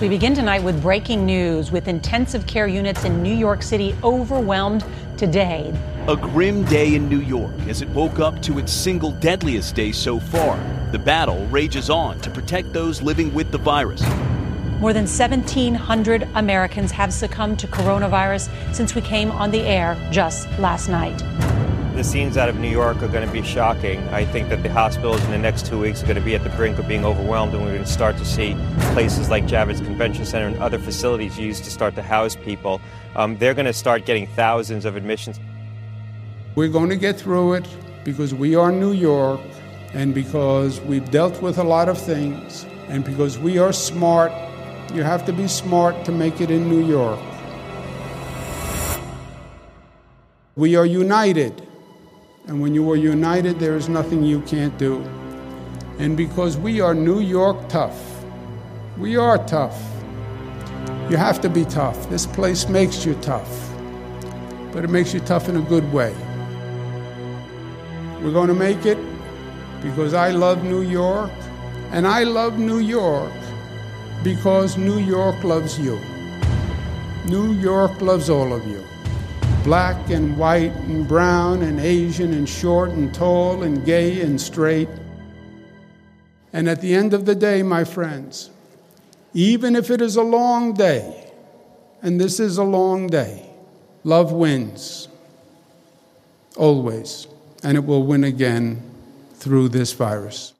We begin tonight with breaking news with intensive care units in New York City overwhelmed today. A grim day in New York as it woke up to its single deadliest day so far. The battle rages on to protect those living with the virus. More than 1,700 Americans have succumbed to coronavirus since we came on the air just last night. The scenes out of New York are going to be shocking. I think that the hospitals in the next two weeks are going to be at the brink of being overwhelmed, and we're going to start to see places like Javits Convention Center and other facilities used to start to house people. Um, they're going to start getting thousands of admissions. We're going to get through it because we are New York and because we've dealt with a lot of things and because we are smart. You have to be smart to make it in New York. We are united. And when you are united, there is nothing you can't do. And because we are New York tough, we are tough. You have to be tough. This place makes you tough, but it makes you tough in a good way. We're going to make it because I love New York, and I love New York because New York loves you. New York loves all of you black and white and brown and Asian and short and tall and gay and straight. And at the end of the day, my friends, even if it is a long day, and this is a long day, love wins. Always. And it will win again through this virus.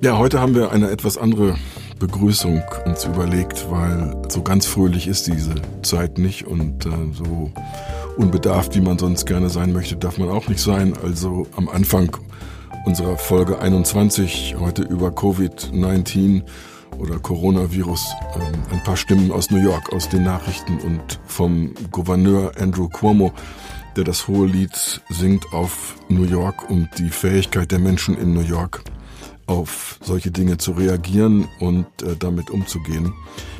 Ja, heute haben wir eine etwas andere Begrüßung uns überlegt, weil so ganz fröhlich ist diese Zeit nicht und äh, so unbedarft, wie man sonst gerne sein möchte, darf man auch nicht sein. Also am Anfang unserer Folge 21 heute über Covid-19 oder Coronavirus ähm, ein paar Stimmen aus New York, aus den Nachrichten und vom Gouverneur Andrew Cuomo, der das hohe Lied singt auf New York und die Fähigkeit der Menschen in New York auf solche Dinge zu reagieren und äh, damit umzugehen.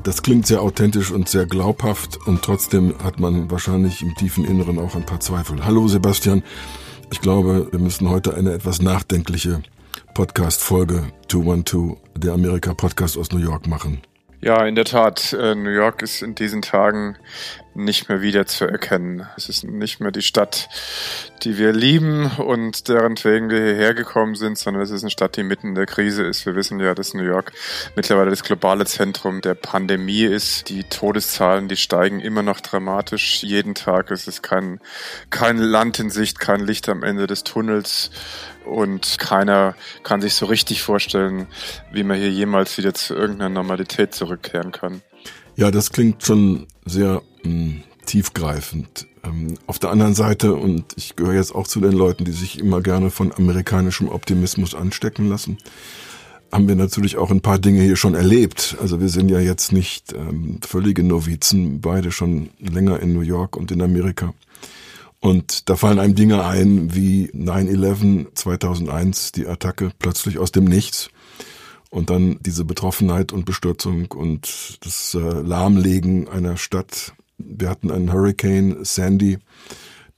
Das klingt sehr authentisch und sehr glaubhaft und trotzdem hat man wahrscheinlich im tiefen Inneren auch ein paar Zweifel. Hallo Sebastian, ich glaube, wir müssen heute eine etwas nachdenkliche Podcast-Folge 212, der Amerika-Podcast aus New York machen. Ja, in der Tat. Äh, New York ist in diesen Tagen nicht mehr wieder zu erkennen. Es ist nicht mehr die Stadt, die wir lieben und deren wegen wir hierher gekommen sind, sondern es ist eine Stadt, die mitten in der Krise ist. Wir wissen ja, dass New York mittlerweile das globale Zentrum der Pandemie ist. Die Todeszahlen, die steigen immer noch dramatisch jeden Tag. Es ist kein, kein Land in Sicht, kein Licht am Ende des Tunnels und keiner kann sich so richtig vorstellen, wie man hier jemals wieder zu irgendeiner Normalität zurückkehren kann. Ja, das klingt schon sehr mh, hm, tiefgreifend. Ähm, auf der anderen Seite, und ich gehöre jetzt auch zu den Leuten, die sich immer gerne von amerikanischem Optimismus anstecken lassen, haben wir natürlich auch ein paar Dinge hier schon erlebt. Also wir sind ja jetzt nicht ähm, völlige Novizen, beide schon länger in New York und in Amerika. Und da fallen einem Dinge ein wie 9-11 2001, die Attacke plötzlich aus dem Nichts. Und dann diese Betroffenheit und Bestürzung und das äh, Lahmlegen einer Stadt. Wir hatten einen Hurricane, Sandy,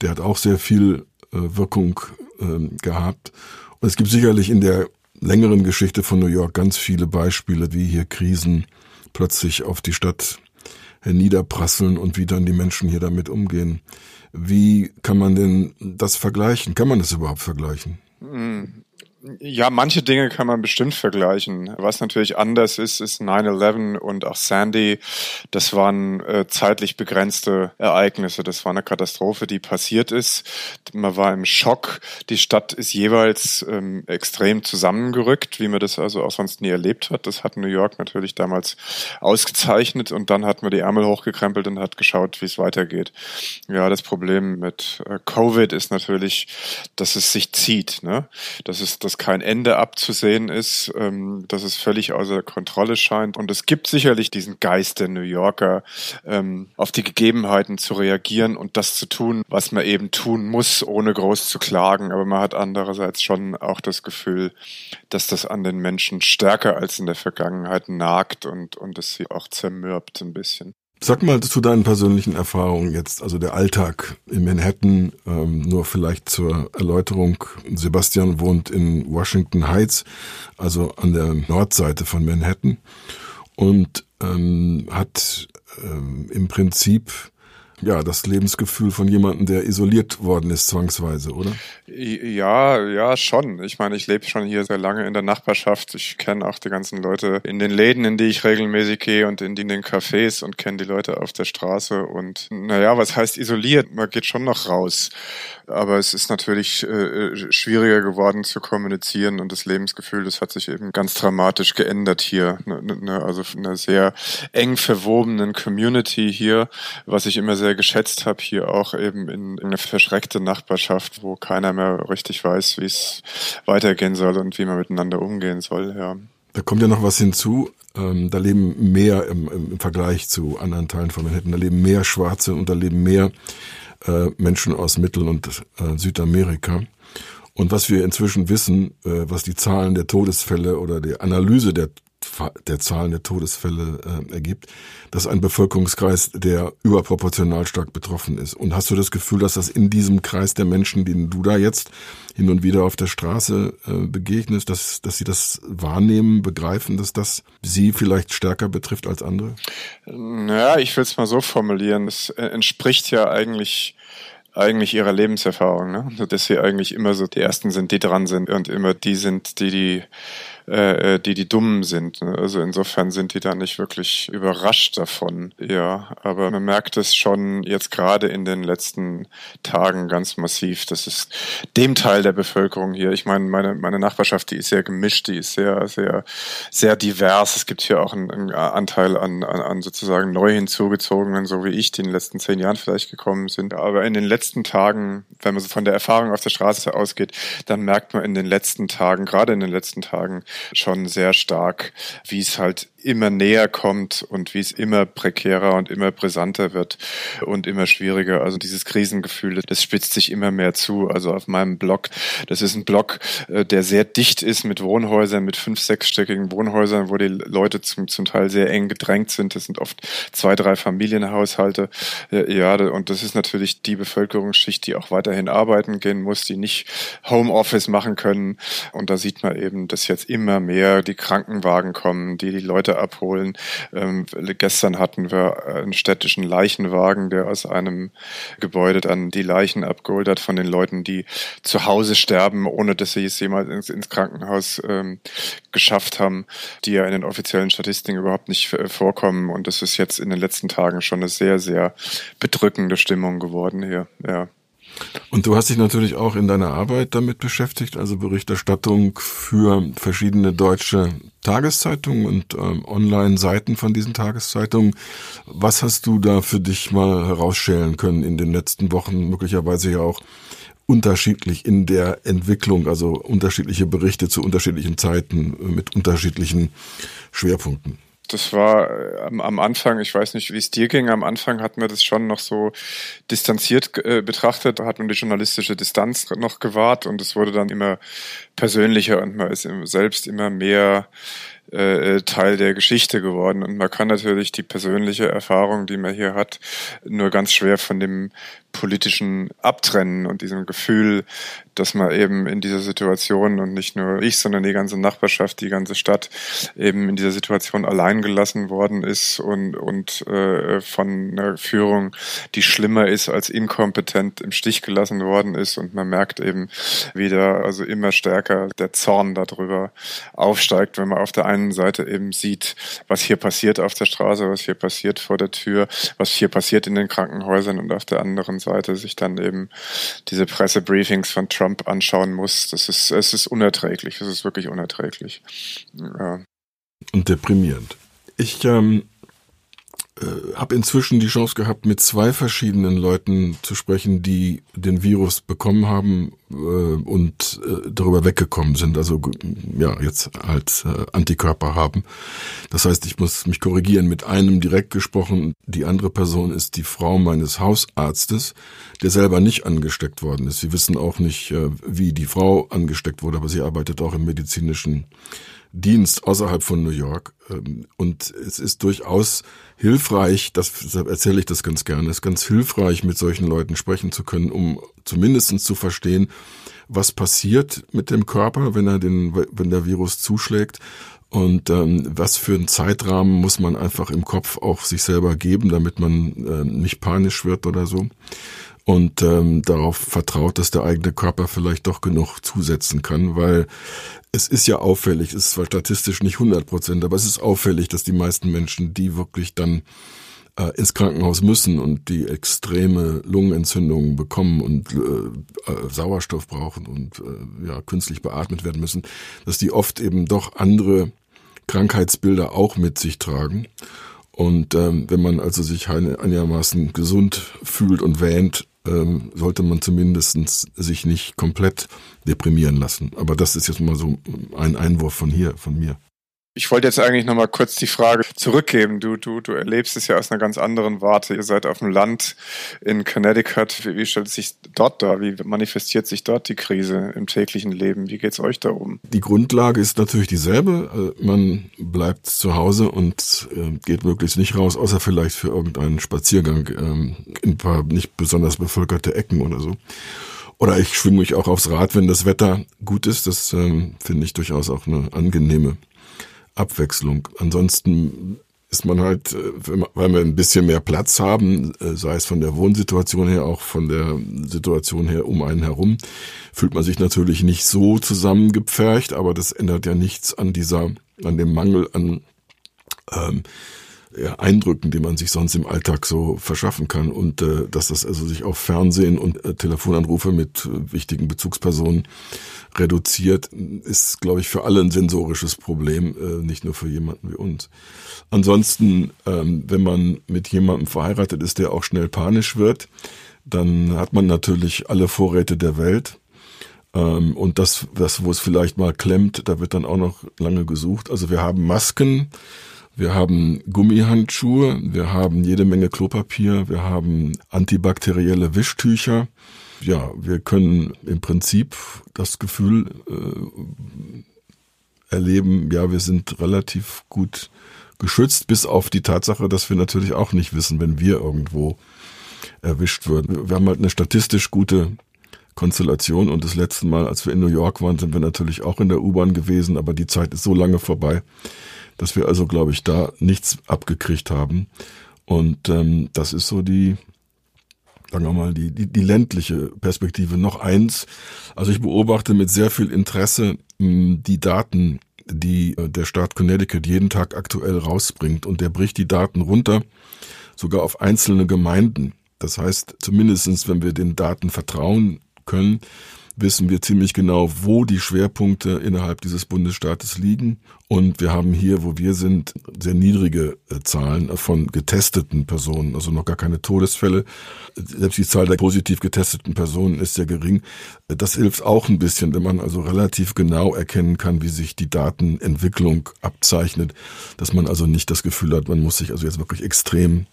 der hat auch sehr viel äh, Wirkung äh, gehabt. Und es gibt sicherlich in der längeren Geschichte von New York ganz viele Beispiele, wie hier Krisen plötzlich auf die Stadt herniederprasseln und wie dann die Menschen hier damit umgehen. Wie kann man denn das vergleichen? Kann man das überhaupt vergleichen? Ja, manche Dinge kann man bestimmt vergleichen. Was natürlich anders ist, ist 9-11 und auch Sandy. Das waren äh, zeitlich begrenzte Ereignisse. Das war eine Katastrophe, die passiert ist. Man war im Schock. Die Stadt ist jeweils ähm, extrem zusammengerückt, wie man das also auch sonst nie erlebt hat. Das hat New York natürlich damals ausgezeichnet und dann hat man die Ärmel hochgekrempelt und hat geschaut, wie es weitergeht. Ja, das Problem mit äh, Covid ist natürlich, dass es sich zieht. Ne? Das ist das dass kein Ende abzusehen ist, ähm, dass es völlig außer Kontrolle scheint. Und es gibt sicherlich diesen Geist der New Yorker, ähm, auf die Gegebenheiten zu reagieren und das zu tun, was man eben tun muss, ohne groß zu klagen. Aber man hat andererseits schon auch das Gefühl, dass das an den Menschen stärker als in der Vergangenheit nagt und, und es sie auch zermürbt ein bisschen. Sag mal zu deinen persönlichen Erfahrungen jetzt, also der Alltag in Manhattan, ähm, nur vielleicht zur Erläuterung. Sebastian wohnt in Washington Heights, also an der Nordseite von Manhattan und ähm, hat ähm, im Prinzip ja, das Lebensgefühl von jemandem, der isoliert worden ist, zwangsweise, oder? Ja, ja, schon. Ich meine, ich lebe schon hier sehr lange in der Nachbarschaft. Ich kenne auch die ganzen Leute in den Läden, in die ich regelmäßig gehe und in, den Cafés und kenne die Leute auf der Straße. Und naja, was heißt isoliert? Man geht schon noch raus. Aber es ist natürlich äh, schwieriger geworden zu kommunizieren und das Lebensgefühl, das hat sich eben ganz dramatisch geändert hier. Ne, ne, ne also eine sehr eng verwobenen Community hier, was ich immer sehr geschätzt habe, hier auch eben in, in eine verschreckte Nachbarschaft, wo keiner mehr richtig weiß, wie es weitergehen soll und wie man miteinander umgehen soll. Ja. Da kommt ja noch was hinzu. Ähm, da leben mehr im, im Vergleich zu anderen Teilen von Manhattan, da leben mehr Schwarze und da leben mehr äh, Menschen aus Mittel- und äh, Südamerika. Und was wir inzwischen wissen, äh, was die Zahlen der Todesfälle oder die Analyse der der Zahlen der Todesfälle äh, ergibt, dass ein Bevölkerungskreis, der überproportional stark betroffen ist. Und hast du das Gefühl, dass das in diesem Kreis der Menschen, denen du da jetzt hin und wieder auf der Straße äh, begegnest, dass, dass sie das wahrnehmen, begreifen, dass das sie vielleicht stärker betrifft als andere? Naja, ich will es mal so formulieren. Es äh, entspricht ja eigentlich eigentlich ihrer Lebenserfahrung, ne? dass sie eigentlich immer so die Ersten sind, die dran sind und immer die sind, die die äh, äh, die die Dummen sind. Ne? Also insofern sind die da nicht wirklich überrascht davon. Ja, aber man merkt es schon jetzt gerade in den letzten Tagen ganz massiv. Das ist dem Teil der Bevölkerung hier. Ich meine, meine meine Nachbarschaft, die ist sehr gemischt, die ist sehr sehr sehr divers. Es gibt hier auch einen, einen Anteil an, an, an sozusagen neu hinzugezogenen, so wie ich, die in den letzten zehn Jahren vielleicht gekommen sind. Aber in den letzten Tagen, wenn man so von der Erfahrung auf der Straße ausgeht, dann merkt man in den letzten Tagen, gerade in den letzten Tagen, schon sehr stark, wie es halt immer näher kommt und wie es immer prekärer und immer brisanter wird und immer schwieriger. Also dieses Krisengefühl, das spitzt sich immer mehr zu. Also auf meinem Blog, das ist ein Blog, äh, der sehr dicht ist mit Wohnhäusern, mit fünf, sechsstöckigen Wohnhäusern, wo die Leute zum, zum Teil sehr eng gedrängt sind. Das sind oft zwei, drei Familienhaushalte. Ja, und das ist natürlich die Bevölkerungsschicht, die auch weiterhin arbeiten gehen muss, die nicht Homeoffice machen können. Und da sieht man eben, dass jetzt immer mehr die Krankenwagen kommen, die die Leute Leute abholen. Ähm, gestern hatten wir einen städtischen Leichenwagen, der aus einem Gebäude dann die Leichen abgeholt hat von den Leuten, die zu Hause sterben, ohne dass sie es jemals ins, ins Krankenhaus ähm, geschafft haben, die ja in den offiziellen Statistiken überhaupt nicht äh, vorkommen. Und das ist jetzt in den letzten Tagen schon eine sehr, sehr bedrückende Stimmung geworden hier. Ja. Und du hast dich natürlich auch in deiner Arbeit damit beschäftigt, also Berichterstattung für verschiedene deutsche Tageszeitungen und ähm, Online-Seiten von diesen Tageszeitungen. Was hast du da für dich mal herausstellen können in den letzten Wochen, möglicherweise ja auch unterschiedlich in der Entwicklung, also unterschiedliche Berichte zu unterschiedlichen Zeiten mit unterschiedlichen Schwerpunkten? Das war äh, am, am, Anfang, ich weiß nicht, wie es dir ging, am Anfang hatten wir das schon noch so distanziert äh, betrachtet, da hat man die journalistische Distanz noch gewahrt und es wurde dann immer persönlicher und man ist selbst immer mehr äh, Teil der Geschichte geworden. Und man kann natürlich die persönliche Erfahrung, die man hier hat, nur ganz schwer von dem politischen abtrennen und diesem Gefühl, dass man eben in dieser Situation und nicht nur ich, sondern die ganze Nachbarschaft, die ganze Stadt eben in dieser Situation allein gelassen worden ist und, und äh, von einer Führung, die schlimmer ist als inkompetent im Stich gelassen worden ist. Und man merkt eben wieder, also immer stärker der Zorn darüber aufsteigt, wenn man auf der einen Seite eben sieht, was hier passiert auf der Straße, was hier passiert vor der Tür, was hier passiert in den Krankenhäusern. Und auf der anderen Seite sich dann eben diese Pressebriefings von Trump anschauen muss. Das ist, es ist unerträglich. Es ist wirklich unerträglich. Ja. Und deprimierend. Ich ähm, äh, habe inzwischen die Chance gehabt, mit zwei verschiedenen Leuten zu sprechen, die den Virus bekommen haben äh, und äh, darüber weggekommen sind, also ja, jetzt halt äh, Antikörper haben. Das heißt, ich muss mich korrigieren, mit einem direkt gesprochen, die andere Person ist die Frau meines Hausarztes, der selber nicht angesteckt worden ist. Sie wissen auch nicht, äh, wie die Frau angesteckt wurde, aber sie arbeitet auch im medizinischen Dienst außerhalb von New York. Ähm, und es ist durchaus hilfreich, das erzähle ich das ganz gerne, es ist ganz hilfreich, mit solchen Leuten sprechen zu können, um zumindestens zu verstehen, was passiert mit dem Körper, wenn er den, wenn der Virus zuschlägt. Und ähm, was für einen Zeitrahmen muss man einfach im Kopf auch sich selber geben, damit man äh, nicht panisch wird oder so und ähm, darauf vertraut, dass der eigene Körper vielleicht doch genug zusetzen kann, weil es ist ja auffällig, es ist zwar statistisch nicht 100 Prozent, aber es ist auffällig, dass die meisten Menschen, die wirklich dann äh, ins Krankenhaus müssen und die extreme Lungenentzündungen bekommen und äh, äh, Sauerstoff brauchen und äh, ja künstlich beatmet werden müssen, dass die oft eben doch andere Krankheitsbilder auch mit sich tragen. Und ähm, wenn man also sich einigermaßen gesund fühlt und wähnt, ähm, sollte man zumindest sich nicht komplett deprimieren lassen. Aber das ist jetzt mal so ein Einwurf von hier, von mir. Ich wollte jetzt eigentlich nochmal kurz die Frage zurückgeben. Du, du, du erlebst es ja aus einer ganz anderen Warte. Ihr seid auf dem Land in Connecticut. Wie, wie stellt es sich dort dar? Wie manifestiert sich dort die Krise im täglichen Leben? Wie geht's euch da um? Die Grundlage ist natürlich dieselbe. Äh, man bleibt zu Hause und äh, geht möglichst nicht raus, außer vielleicht für irgendeinen Spaziergang ähm, in ein paar nicht besonders bevölkerte Ecken oder so. Oder ich schwimme mich auch aufs Rad, wenn das Wetter gut ist. Das ähm, finde ich durchaus auch eine angenehme Abwechslung. Ansonsten ist man halt, äh, weil wir ein bisschen mehr Platz haben, äh, sei es von der Wohnsituation her, auch von der Situation her um einen herum, fühlt man sich natürlich nicht so zusammengepfercht, aber das ändert ja nichts an dieser, an dem Mangel an ähm, Eindrücken, die man sich sonst im Alltag so verschaffen kann und äh, dass das also sich auf Fernsehen und äh, Telefonanrufe mit äh, wichtigen Bezugspersonen reduziert, ist, glaube ich, für alle ein sensorisches Problem, äh, nicht nur für jemanden wie uns. Ansonsten, ähm, wenn man mit jemandem verheiratet ist, der auch schnell panisch wird, dann hat man natürlich alle Vorräte der Welt. Ähm, und das, das, wo es vielleicht mal klemmt, da wird dann auch noch lange gesucht. Also wir haben Masken, wir haben Gummihandschuhe, wir haben jede Menge Klopapier, wir haben antibakterielle Wischtücher. Ja, wir können im Prinzip das Gefühl äh, erleben, ja, wir sind relativ gut geschützt, bis auf die Tatsache, dass wir natürlich auch nicht wissen, wenn wir irgendwo erwischt würden. Wir haben halt eine statistisch gute Konstellation und das letzte Mal, als wir in New York waren, sind wir natürlich auch in der U-Bahn gewesen, aber die Zeit ist so lange vorbei, dass wir also, glaube ich, da nichts abgekriegt haben. Und ähm, das ist so die, sagen wir mal, die, die, die ländliche Perspektive. Noch eins, also ich beobachte mit sehr viel Interesse mh, hm, die Daten, die äh, der Staat Connecticut jeden Tag aktuell rausbringt. Und der bricht die Daten runter, sogar auf einzelne Gemeinden. Das heißt, zumindestens, wenn wir den Daten vertrauen können, wissen wir ziemlich genau, wo die Schwerpunkte innerhalb dieses Bundesstaates liegen. Und wir haben hier, wo wir sind, sehr niedrige äh, Zahlen von getesteten Personen, also noch gar keine Todesfälle. Selbst die Zahl der positiv getesteten Personen ist sehr gering. Das hilft auch ein bisschen, wenn man also relativ genau erkennen kann, wie sich die Datenentwicklung abzeichnet, dass man also nicht das Gefühl hat, man muss sich also jetzt wirklich extrem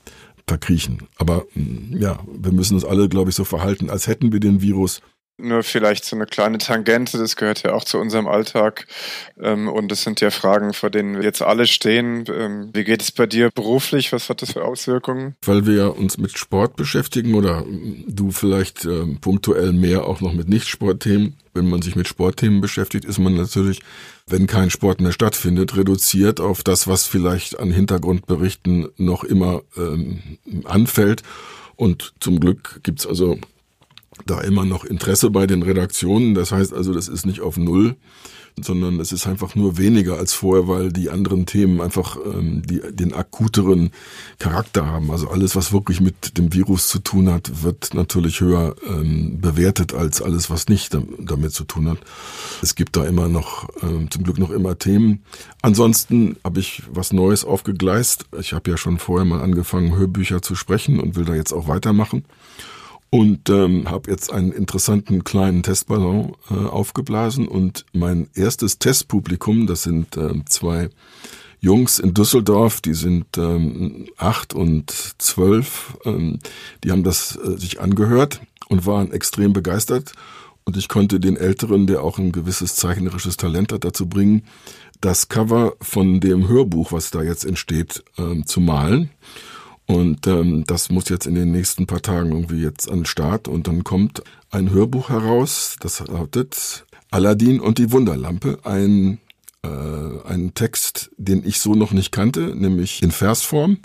verkriechen. Aber mm, ja, wir müssen uns alle, glaube ich, so verhalten, als hätten wir den Virus nur vielleicht so eine kleine Tangente, das gehört ja auch zu unserem Alltag. Ähm, und das sind ja Fragen, vor denen wir jetzt alle stehen. Ähm, wie geht es bei dir beruflich? Was hat das für Auswirkungen? Weil wir uns mit Sport beschäftigen oder du vielleicht ähm, punktuell mehr auch noch mit Nicht-Sportthemen. Wenn man sich mit Sportthemen beschäftigt, ist man natürlich, wenn kein Sport mehr stattfindet, reduziert auf das, was vielleicht an Hintergrundberichten noch immer ähm, anfällt. Und zum Glück gibt's also da immer noch Interesse bei den Redaktionen. Das heißt also, das ist nicht auf Null, sondern es ist einfach nur weniger als vorher, weil die anderen Themen einfach ähm, die, den akuteren Charakter haben. Also alles, was wirklich mit dem Virus zu tun hat, wird natürlich höher ähm, bewertet als alles, was nicht damit zu tun hat. Es gibt da immer noch, ähm, zum Glück noch immer Themen. Ansonsten habe ich was Neues aufgegleist. Ich habe ja schon vorher mal angefangen, Hörbücher zu sprechen und will da jetzt auch weitermachen und ähm, habe jetzt einen interessanten kleinen Testballon äh, aufgeblasen und mein erstes Testpublikum, das sind ähm, zwei Jungs in Düsseldorf, die sind ähm, acht und zwölf, ähm, die haben das äh, sich angehört und waren extrem begeistert und ich konnte den Älteren, der auch ein gewisses zeichnerisches Talent hat, dazu bringen, das Cover von dem Hörbuch, was da jetzt entsteht, ähm, zu malen. Und ähm, das muss jetzt in den nächsten paar Tagen irgendwie jetzt an den Start. Und dann kommt ein Hörbuch heraus, das lautet Aladdin und die Wunderlampe. Ein, äh, ein Text, den ich so noch nicht kannte, nämlich in Versform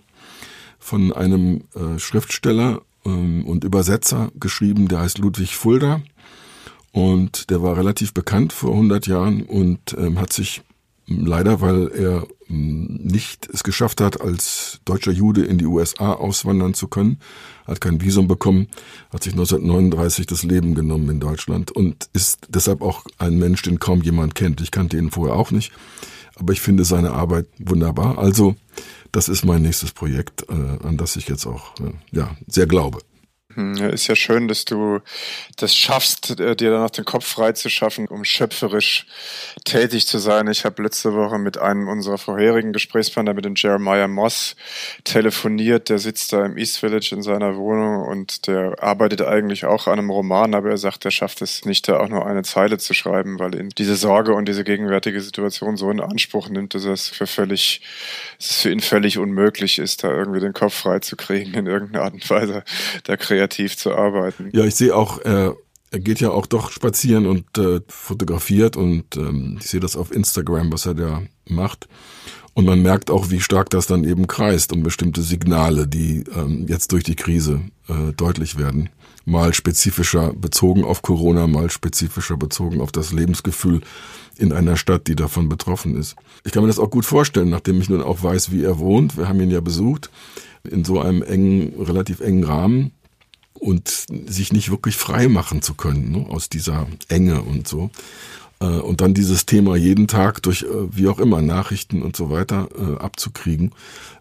von einem äh, Schriftsteller ähm, und Übersetzer geschrieben, der heißt Ludwig Fulda. Und der war relativ bekannt vor 100 Jahren und ähm, hat sich leider, weil er hm, nicht es geschafft hat, als deutscher Jude in die USA auswandern zu können, hat kein Visum bekommen, hat sich 1939 das Leben genommen in Deutschland und ist deshalb auch ein Mensch, den kaum jemand kennt. Ich kannte ihn vorher auch nicht, aber ich finde seine Arbeit wunderbar. Also, das ist mein nächstes Projekt, äh, an das ich jetzt auch äh, ja, sehr glaube. Hm, ist ja schön, dass du das schaffst, äh, dir danach den Kopf frei zu schaffen, um schöpferisch tätig zu sein. Ich habe letzte Woche mit einem unserer vorherigen Gesprächspartner, mit dem Jeremiah Moss, telefoniert. Der sitzt da im East Village in seiner Wohnung und der arbeitet eigentlich auch an einem Roman, aber er sagt, er schafft es nicht, da auch nur eine Zeile zu schreiben, weil ihn diese Sorge und diese gegenwärtige Situation so in Anspruch nimmt, dass es für völlig, dass es für ihn völlig unmöglich ist, da irgendwie den Kopf frei zu kriegen in irgendeiner Art und Weise. Da kreativ zu arbeiten. Ja, ich sehe auch, er, er geht ja auch doch spazieren und äh, fotografiert und ähm, ich sehe das auf Instagram, was er da macht. Und man merkt auch, wie stark das dann eben kreist um bestimmte Signale, die ähm, jetzt durch die Krise äh, deutlich werden. Mal spezifischer bezogen auf Corona, mal spezifischer bezogen auf das Lebensgefühl in einer Stadt, die davon betroffen ist. Ich kann mir das auch gut vorstellen, nachdem ich nun auch weiß, wie er wohnt. Wir haben ihn ja besucht in so einem engen, relativ engen Rahmen und sich nicht wirklich frei machen zu können ne, aus dieser Enge und so. Äh, und dann dieses Thema jeden Tag durch, äh, wie auch immer, Nachrichten und so weiter äh, abzukriegen,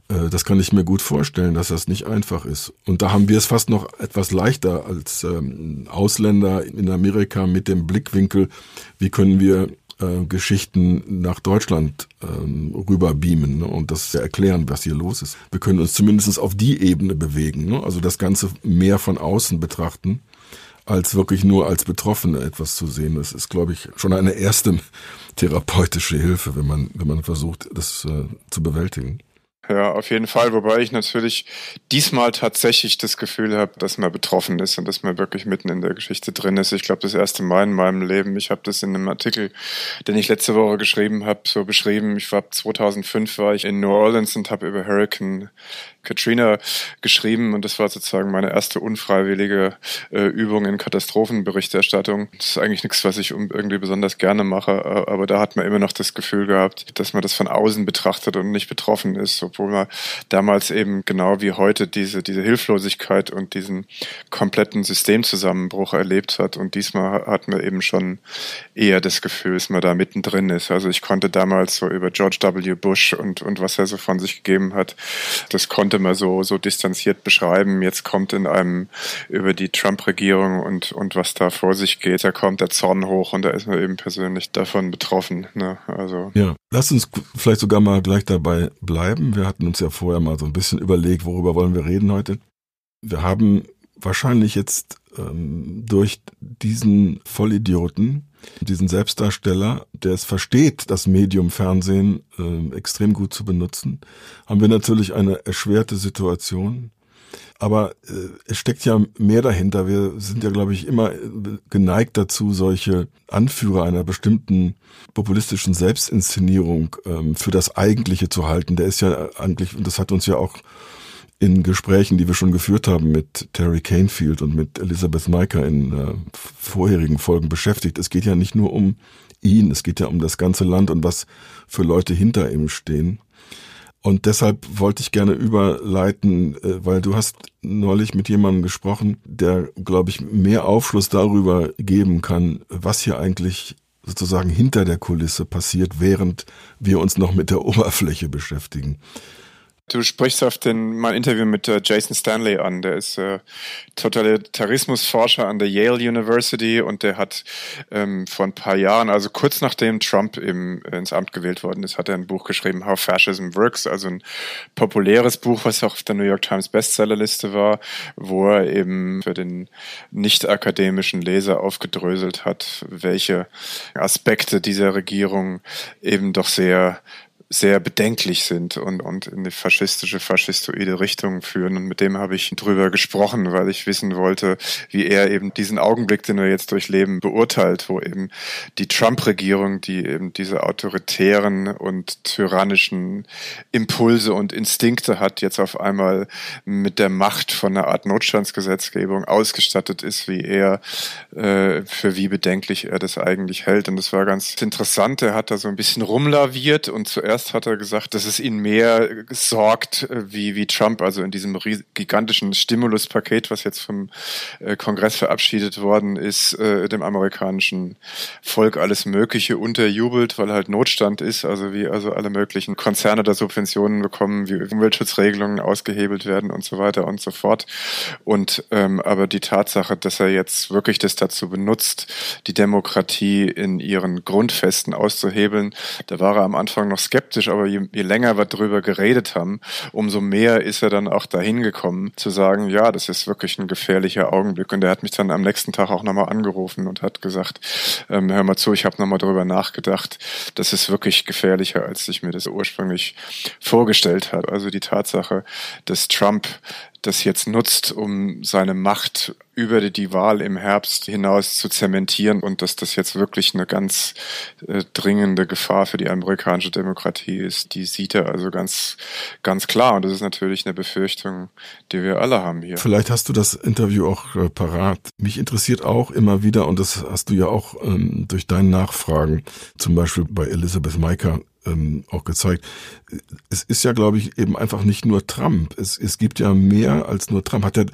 das kann ich mir gut vorstellen, dass das nicht einfach ist. Und da haben wir es fast noch etwas leichter als ähm, Ausländer in Amerika mit dem Blickwinkel, wie können wir äh, Geschichten nach Deutschland ähm, rüber beamen ne, und das erklären, was hier los ist. Wir können uns zumindest auf die Ebene bewegen, ne, also das Ganze mehr von außen betrachten, als wirklich nur als Betroffene etwas zu sehen. Das ist, glaube ich, schon eine erste therapeutische Hilfe, wenn man, wenn man versucht, das äh, zu bewältigen. Ja, auf jeden Fall. Wobei ich natürlich diesmal tatsächlich das Gefühl habe, dass man betroffen ist und dass man wirklich mitten in der Geschichte drin ist. Ich glaube, das erste Mal in meinem Leben. Ich habe das in einem Artikel, den ich letzte Woche geschrieben habe, so beschrieben. Ich war 2005 war ich in New Orleans und habe über Hurricane Katrina geschrieben und das war sozusagen meine erste unfreiwillige äh, Übung in Katastrophenberichterstattung. Das ist eigentlich nichts, was ich irgendwie besonders gerne mache, aber da hat man immer noch das Gefühl gehabt, dass man das von außen betrachtet und nicht betroffen ist, obwohl man damals eben genau wie heute diese, diese Hilflosigkeit und diesen kompletten Systemzusammenbruch erlebt hat und diesmal hat man eben schon eher das Gefühl, dass man da mittendrin ist. Also ich konnte damals so über George W. Bush und, und was er so von sich gegeben hat, das konnte konnte man so, so distanziert beschreiben. Jetzt kommt in einem über die Trump-Regierung und, und was da vor sich geht, da kommt der Zorn hoch und da ist man eben persönlich davon betroffen. Ne? Also. Ja, lass uns vielleicht sogar mal gleich dabei bleiben. Wir hatten uns ja vorher mal so ein bisschen überlegt, worüber wollen wir reden heute. Wir haben wahrscheinlich jetzt ähm, durch diesen Vollidioten diesen Selbstdarsteller, der es versteht, das Medium Fernsehen äh, extrem gut zu benutzen, haben wir natürlich eine erschwerte Situation. Aber äh, es steckt ja mehr dahinter. Wir sind ja, glaube ich, immer geneigt dazu, solche Anführer einer bestimmten populistischen Selbstinszenierung ähm, für das Eigentliche zu halten. Der ist ja eigentlich, und das hat uns ja auch in Gesprächen, die wir schon geführt haben mit Terry Canefield und mit Elizabeth Miker in äh, vorherigen Folgen beschäftigt. Es geht ja nicht nur um ihn, es geht ja um das ganze Land und was für Leute hinter ihm stehen. Und deshalb wollte ich gerne überleiten, äh, weil du hast neulich mit jemandem gesprochen, der, glaube ich, mehr Aufschluss darüber geben kann, was hier eigentlich sozusagen hinter der Kulisse passiert, während wir uns noch mit der Oberfläche beschäftigen. Du sprichst auf den, mein Interview mit äh, Jason Stanley an. Der ist äh, Totalitarismusforscher an der Yale University und der hat ähm, vor ein paar Jahren, also kurz nachdem Trump im, ins Amt gewählt worden ist, hat er ein Buch geschrieben, How Fascism Works, also ein populäres Buch, was auch auf der New York Times Bestsellerliste war, wo er eben für den nicht akademischen Leser aufgedröselt hat, welche Aspekte dieser Regierung eben doch sehr sehr bedenklich sind und, und in die faschistische, faschistoide Richtung führen. Und mit dem habe ich drüber gesprochen, weil ich wissen wollte, wie er eben diesen Augenblick, den wir jetzt durchleben, beurteilt, wo eben die Trump-Regierung, die eben diese autoritären und tyrannischen Impulse und Instinkte hat, jetzt auf einmal mit der Macht von einer Art Notstandsgesetzgebung ausgestattet ist, wie er, äh, für wie bedenklich er das eigentlich hält. Und das war ganz interessant. Er hat da so ein bisschen rumlaviert und zuerst Podcast hat er gesagt, dass es ihn mehr sorgt äh, wie, wie Trump, also in diesem gigantischen Stimuluspaket, was jetzt vom äh, Kongress verabschiedet worden ist, äh, dem amerikanischen Volk alles Mögliche unterjubelt, weil halt Notstand ist, also wie also alle möglichen Konzerne da Subventionen bekommen, wie Umweltschutzregelungen ausgehebelt werden und so weiter und so fort. Und ähm, aber die Tatsache, dass er jetzt wirklich das dazu benutzt, die Demokratie in ihren Grundfesten auszuhebeln, da war er am Anfang noch skeptisch skeptisch, aber je, je länger wir drüber geredet haben, umso mehr ist er dann auch dahin gekommen, zu sagen, ja, das ist wirklich ein gefährlicher Augenblick. Und er hat mich dann am nächsten Tag auch nochmal angerufen und hat gesagt, ähm, hör mal zu, ich habe nochmal drüber nachgedacht, das ist wirklich gefährlicher, als ich mir das ursprünglich vorgestellt habe. Also die Tatsache, dass Trump das jetzt nutzt, um seine Macht über die Wahl im Herbst hinaus zu zementieren und dass das jetzt wirklich eine ganz äh, dringende Gefahr für die amerikanische Demokratie ist, die sieht er also ganz, ganz klar. Und das ist natürlich eine Befürchtung, die wir alle haben hier. Vielleicht hast du das Interview auch äh, parat. Mich interessiert auch immer wieder, und das hast du ja auch ähm, durch deine Nachfragen, zum Beispiel bei Elizabeth Maiker, ähm, auch gezeigt. Es ist ja, glaube ich, eben einfach nicht nur Trump. Es, es gibt ja mehr als nur Trump. Hat er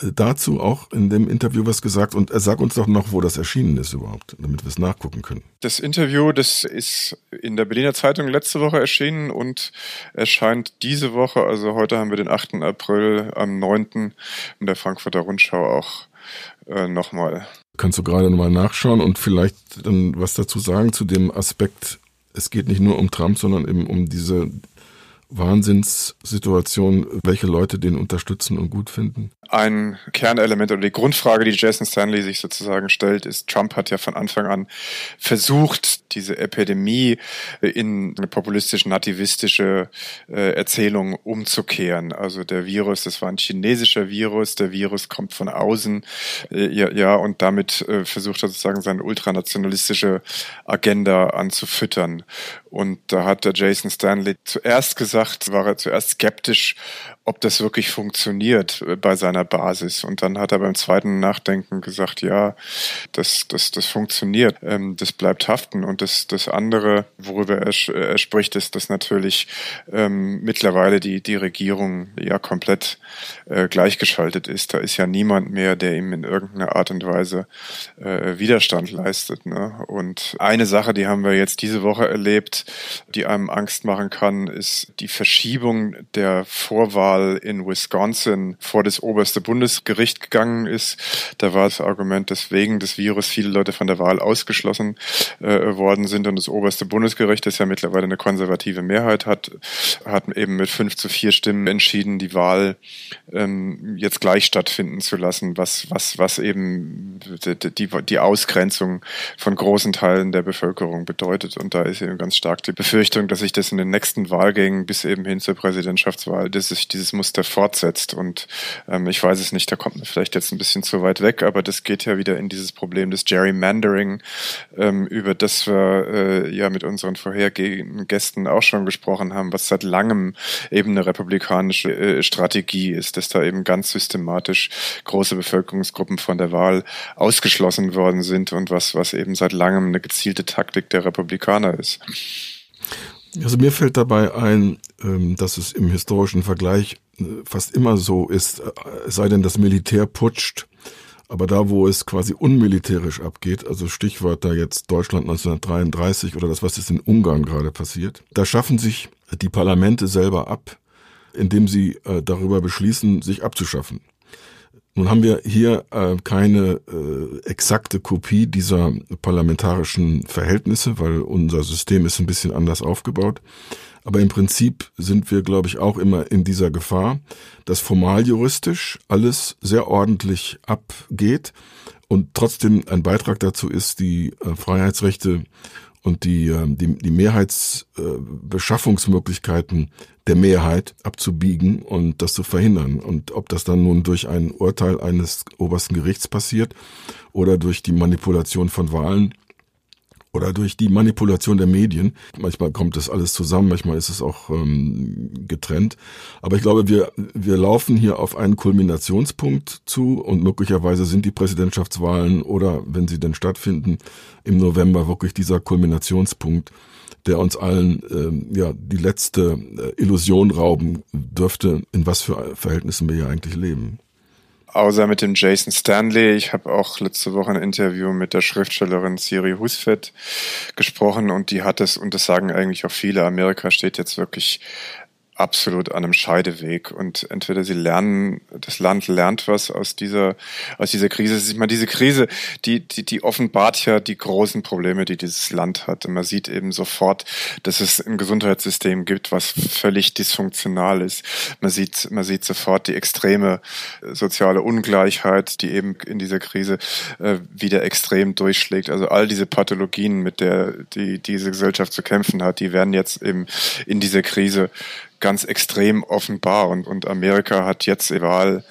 dazu auch in dem Interview was gesagt und er sagt uns doch noch, wo das erschienen ist überhaupt, damit wir es nachgucken können. Das Interview, das ist in der Berliner Zeitung letzte Woche erschienen und erscheint diese Woche, also heute haben wir den 8. April, am 9. in der Frankfurter Rundschau auch äh, nochmal. Kannst du gerade nochmal nachschauen und vielleicht dann was dazu sagen zu dem Aspekt es geht nicht nur um Trump, sondern eben um diese Wahnsinnssituation, welche Leute den unterstützen und gut finden? Ein Kernelement oder die Grundfrage, die Jason Stanley sich sozusagen stellt, ist, Trump hat ja von Anfang an versucht, diese Epidemie in eine populistische, nativistische äh, Erzählung umzukehren. Also der Virus, das war ein chinesischer Virus, der Virus kommt von außen, äh, ja, ja, und damit äh, versucht er sozusagen seine ultranationalistische Agenda anzufüttern. Und da hat der Jason Stanley zuerst gesagt, war er zuerst skeptisch, ob das wirklich funktioniert äh, bei seiner Basis. Und dann hat er beim zweiten Nachdenken gesagt, ja, das, das, das funktioniert, ähm, das bleibt haften. Und das, das andere, worüber er, er spricht, ist, dass natürlich ähm, mittlerweile die, die Regierung ja komplett äh, gleichgeschaltet ist. Da ist ja niemand mehr, der ihm in irgendeiner Art und Weise äh, Widerstand leistet. Ne? Und eine Sache, die haben wir jetzt diese Woche erlebt, die einem Angst machen kann, ist die Verschiebung der Vorwahl Wahl in Wisconsin vor das oberste Bundesgericht gegangen ist. Da war das Argument, dass wegen des Virus viele Leute von der Wahl ausgeschlossen äh, worden sind und das oberste Bundesgericht, das ja mittlerweile eine konservative Mehrheit hat, hat eben mit fünf zu vier Stimmen entschieden, die Wahl ähm, jetzt gleich stattfinden zu lassen, was, was, was eben die, die, die Ausgrenzung von großen Teilen der Bevölkerung bedeutet. Und da ist eben ganz stark die Befürchtung, dass sich das in den nächsten Wahlgängen bis eben hin zur Präsidentschaftswahl, dass sich diese dieses Muster fortsetzt. Und ähm, ich weiß es nicht, da kommt man vielleicht jetzt ein bisschen zu weit weg, aber das geht ja wieder in dieses Problem des Gerrymandering, ähm, über das wir äh, ja mit unseren vorhergehenden Gästen auch schon gesprochen haben, was seit langem eben eine republikanische äh, Strategie ist, dass da eben ganz systematisch große Bevölkerungsgruppen von der Wahl ausgeschlossen worden sind und was, was eben seit langem eine gezielte Taktik der Republikaner ist. Also mir fällt dabei ein, dass es im historischen Vergleich äh, fast immer so ist, äh, sei denn das Militär putscht, aber da, wo es quasi unmilitärisch abgeht, also Stichwort da jetzt Deutschland 1933 oder das, was jetzt in Ungarn gerade passiert, da schaffen sich die Parlamente selber ab, indem sie äh, darüber beschließen, sich abzuschaffen. Nun haben wir hier äh, keine äh, exakte Kopie dieser parlamentarischen Verhältnisse, weil unser System ist ein bisschen anders aufgebaut. Aber im Prinzip sind wir, glaube ich, auch immer in dieser Gefahr, dass formal juristisch alles sehr ordentlich abgeht und trotzdem ein Beitrag dazu ist, die äh, Freiheitsrechte und die, äh, die, die Mehrheitsbeschaffungsmöglichkeiten der Mehrheit abzubiegen und das zu verhindern. Und ob das dann nun durch ein Urteil eines obersten Gerichts passiert oder durch die Manipulation von Wahlen, oder durch die Manipulation der Medien. Manchmal kommt das alles zusammen, manchmal ist es auch ähm, getrennt. Aber ich glaube, wir, wir laufen hier auf einen Kulminationspunkt zu und möglicherweise sind die Präsidentschaftswahlen oder, wenn sie denn stattfinden, im November wirklich dieser Kulminationspunkt, der uns allen ähm, ja die letzte äh, Illusion rauben dürfte, in was für Verhältnissen wir hier eigentlich leben außer mit dem Jason Stanley. Ich habe auch letzte Woche ein Interview mit der Schriftstellerin Siri Husfeld gesprochen und die hat es, und das sagen eigentlich auch viele, Amerika steht jetzt wirklich absolut an einem Scheideweg und entweder sie lernen, das Land lernt was aus dieser, aus dieser Krise. Ich meine, diese Krise, die, die, die offenbart ja die großen Probleme, die dieses Land hat. Und man sieht eben sofort, dass es ein Gesundheitssystem gibt, was völlig dysfunktional ist. Man sieht, man sieht sofort die extreme soziale Ungleichheit, die eben in dieser Krise äh, wieder extrem durchschlägt. Also all diese Pathologien, mit der die diese Gesellschaft zu kämpfen hat, die werden jetzt eben in dieser Krise ganz extrem offenbar und, und Amerika hat jetzt egal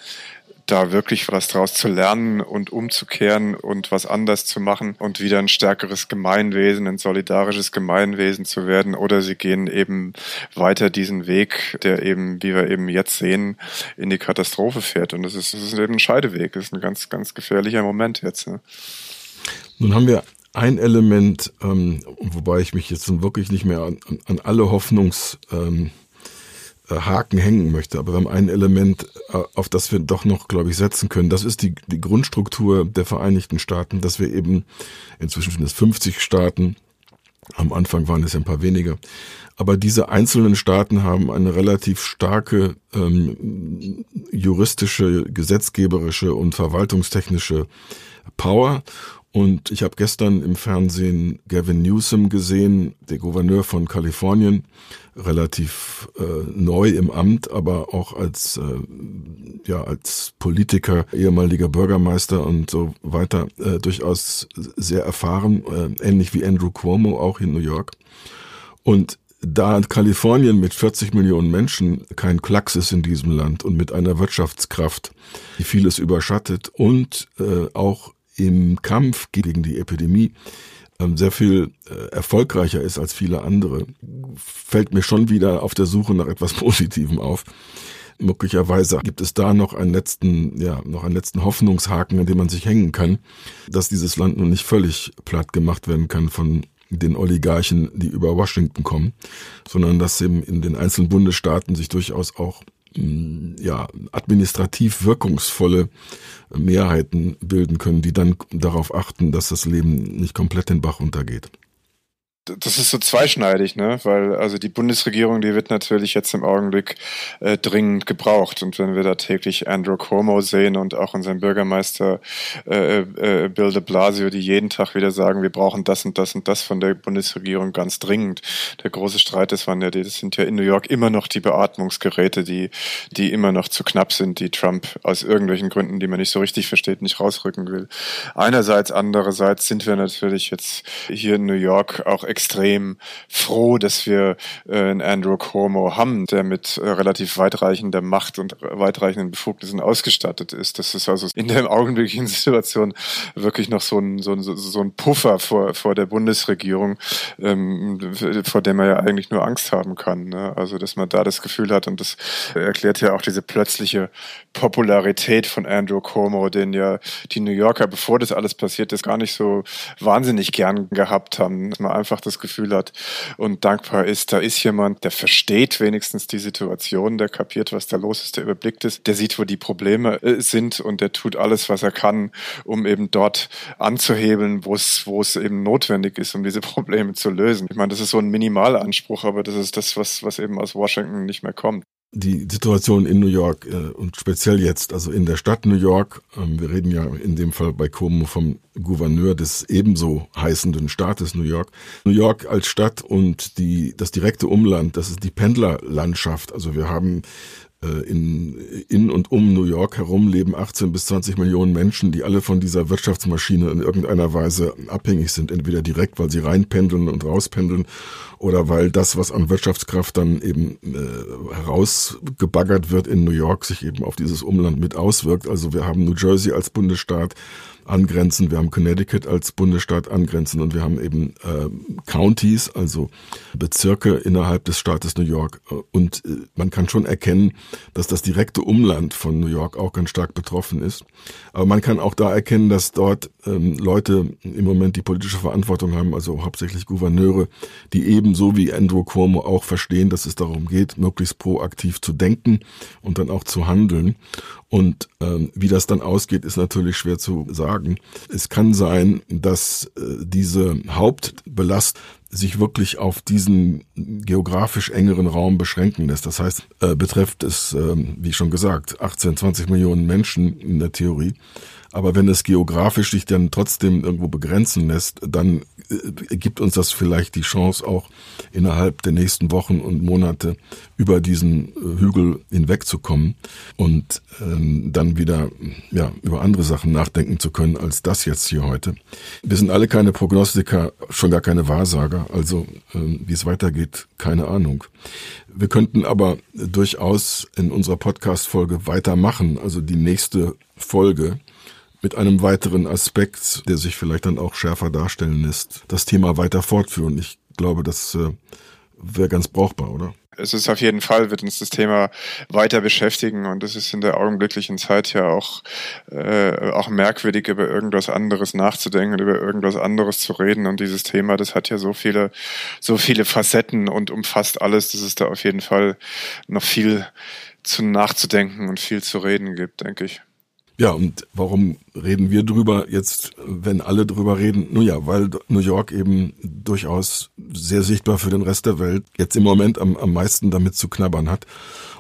da wirklich was draus zu lernen und umzukehren und was anders zu machen und wieder ein stärkeres Gemeinwesen, ein solidarisches Gemeinwesen zu werden. Oder sie gehen eben weiter diesen Weg, der eben, wie wir eben jetzt sehen, in die Katastrophe fährt. Und das ist, das ist eben ein Scheideweg. Das ist ein ganz, ganz gefährlicher Moment jetzt. Ne? Nun haben wir ein Element, ähm, wobei ich mich jetzt wirklich nicht mehr an, an alle Hoffnungs, ähm, äh, Haken hängen möchte. Aber wir haben ein Element, äh, auf das wir doch noch, glaube ich, setzen können. Das ist die, die Grundstruktur der Vereinigten Staaten, dass wir eben, inzwischen sind es 50 Staaten, am Anfang waren es ja ein paar weniger, aber diese einzelnen Staaten haben eine relativ starke ähm, juristische, gesetzgeberische und verwaltungstechnische Power und ich habe gestern im Fernsehen Gavin Newsom gesehen, der Gouverneur von Kalifornien, relativ äh, neu im Amt, aber auch als äh, ja als Politiker, ehemaliger Bürgermeister und so weiter äh, durchaus sehr erfahren, äh, ähnlich wie Andrew Cuomo auch in New York. Und da Kalifornien mit 40 Millionen Menschen kein Klacks ist in diesem Land und mit einer Wirtschaftskraft, die vieles überschattet und äh, auch im Kampf gegen die Epidemie ähm, sehr viel äh, erfolgreicher ist als viele andere, fällt mir schon wieder auf der Suche nach etwas Positivem auf. Möglicherweise gibt es da noch einen letzten, ja, noch einen letzten Hoffnungshaken, an dem man sich hängen kann, dass dieses Land nun nicht völlig platt gemacht werden kann von den Oligarchen, die über Washington kommen, sondern dass eben in den einzelnen Bundesstaaten sich durchaus auch ja, administrativ wirkungsvolle Mehrheiten bilden können, die dann darauf achten, dass das Leben nicht komplett den Bach untergeht das ist so zweischneidig, ne? Weil also die Bundesregierung, die wird natürlich jetzt im Augenblick äh, dringend gebraucht. Und wenn wir da täglich Andrew Cuomo sehen und auch unseren Bürgermeister äh, äh, Bill de Blasio, die jeden Tag wieder sagen, wir brauchen das und das und das von der Bundesregierung ganz dringend. Der große Streit ist, waren ja, das sind ja in New York immer noch die Beatmungsgeräte, die, die immer noch zu knapp sind, die Trump aus irgendwelchen Gründen, die man nicht so richtig versteht, nicht rausrücken will. Einerseits, andererseits sind wir natürlich jetzt hier in New York auch extrem froh, dass wir äh, einen Andrew Cuomo haben, der mit äh, relativ weitreichender Macht und weitreichenden Befugnissen ausgestattet ist. Das ist also in der augenblicklichen Situation wirklich noch so ein, so ein, so ein Puffer vor, vor der Bundesregierung, ähm, vor dem man ja eigentlich nur Angst haben kann. Ne? Also, dass man da das Gefühl hat, und das erklärt ja auch diese plötzliche Popularität von Andrew Cuomo, den ja die New Yorker, bevor das alles passiert ist, gar nicht so wahnsinnig gern gehabt haben. Dass man einfach das Gefühl hat und dankbar ist, da ist jemand, der versteht wenigstens die Situation, der kapiert, was da los ist, der überblickt es, der sieht, wo die Probleme äh, sind und der tut alles, was er kann, um eben dort anzuhebeln, wo es, wo es eben notwendig ist, um diese Probleme zu lösen. Ich meine, das ist so ein Minimalanspruch, aber das ist das, was, was eben aus Washington nicht mehr kommt. Die Situation in New York äh, und speziell jetzt, also in der Stadt New York, ähm, wir reden ja in dem Fall bei Como vom Gouverneur des ebenso heißenden Staates New York. New York als Stadt und die, das direkte Umland, das ist die Pendlerlandschaft. Also wir haben in, in und um New York herum leben 18 bis 20 Millionen Menschen, die alle von dieser Wirtschaftsmaschine in irgendeiner Weise abhängig sind. Entweder direkt, weil sie reinpendeln und rauspendeln oder weil das, was an Wirtschaftskraft dann eben äh, herausgebaggert wird in New York, sich eben auf dieses Umland mit auswirkt. Also wir haben New Jersey als Bundesstaat, angrenzen, wir haben Connecticut als Bundesstaat angrenzen und wir haben eben äh, Counties, also Bezirke innerhalb des Staates New York. Und äh, man kann schon erkennen, dass das direkte Umland von New York auch ganz stark betroffen ist. Aber man kann auch da erkennen, dass dort ähm, Leute im Moment die politische Verantwortung haben, also hauptsächlich Gouverneure, die ebenso wie Andrew Cuomo auch verstehen, dass es darum geht, möglichst proaktiv zu denken und dann auch zu handeln. Und ähm, wie das dann ausgeht, ist natürlich schwer zu sagen. Es kann sein, dass äh, diese Hauptbelast sich wirklich auf diesen geografisch engeren Raum beschränken lässt. Das heißt, äh, betrifft es, äh, wie schon gesagt, 18, 20 Millionen Menschen in der Theorie. Aber wenn es geografisch sich dann trotzdem irgendwo begrenzen lässt, dann gibt uns das vielleicht die Chance, auch innerhalb der nächsten Wochen und Monate über diesen äh, Hügel hinwegzukommen und ähm, dann wieder ja, über andere Sachen nachdenken zu können als das jetzt hier heute. Wir sind alle keine Prognostiker, schon gar keine Wahrsager, also äh, wie es weitergeht, keine Ahnung. Wir könnten aber durchaus in unserer Podcast-Folge weitermachen, also die nächste Folge mit einem weiteren Aspekt, der sich vielleicht dann auch schärfer darstellen lässt, das Thema weiter fortführen. Ich glaube, das äh, wäre ganz brauchbar, oder? Es ist auf jeden Fall, wird uns das Thema weiter beschäftigen und es ist in der augenblicklichen Zeit ja auch, äh, auch merkwürdig, über irgendwas anderes nachzudenken und über irgendwas anderes zu reden. Und dieses Thema, das hat ja so viele, so viele Facetten und umfasst alles, dass es da auf jeden Fall noch viel zu nachzudenken und viel zu reden gibt, denke ich. Ja, und warum reden wir drüber jetzt, wenn alle drüber reden? Nun ja, weil New York eben durchaus sehr sichtbar für den Rest der Welt jetzt im Moment am, am meisten damit zu knabbern hat.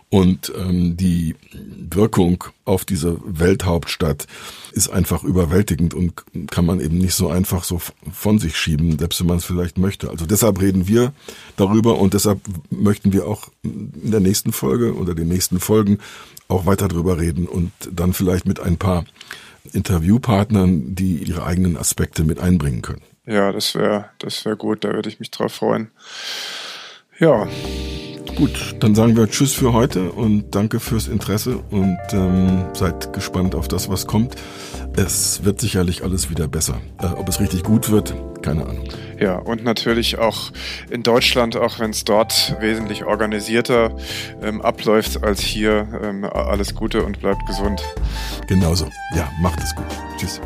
Und ähm, die Wirkung auf diese Welthauptstadt ist einfach überwältigend und kann man eben nicht so einfach so von sich schieben, selbst wenn man es vielleicht möchte. Also deshalb reden wir darüber und deshalb möchten wir auch in der nächsten Folge oder den nächsten Folgen auch weiter drüber reden und dann vielleicht mit ein paar Interviewpartnern, die ihre eigenen Aspekte mit einbringen können. Ja, das wäre das wäre gut, da würde ich mich drauf freuen. Ja. Gut, dann sagen wir Tschüss für heute und danke fürs Interesse und ähm, seid gespannt auf das, was kommt. Es wird sicherlich alles wieder besser. Äh, ob es richtig gut wird, keine Ahnung. Ja, und natürlich auch in Deutschland, auch wenn es dort wesentlich organisierter ähm, abläuft als hier, ähm, alles Gute und bleibt gesund. Genauso. Ja, macht es gut. Tschüss.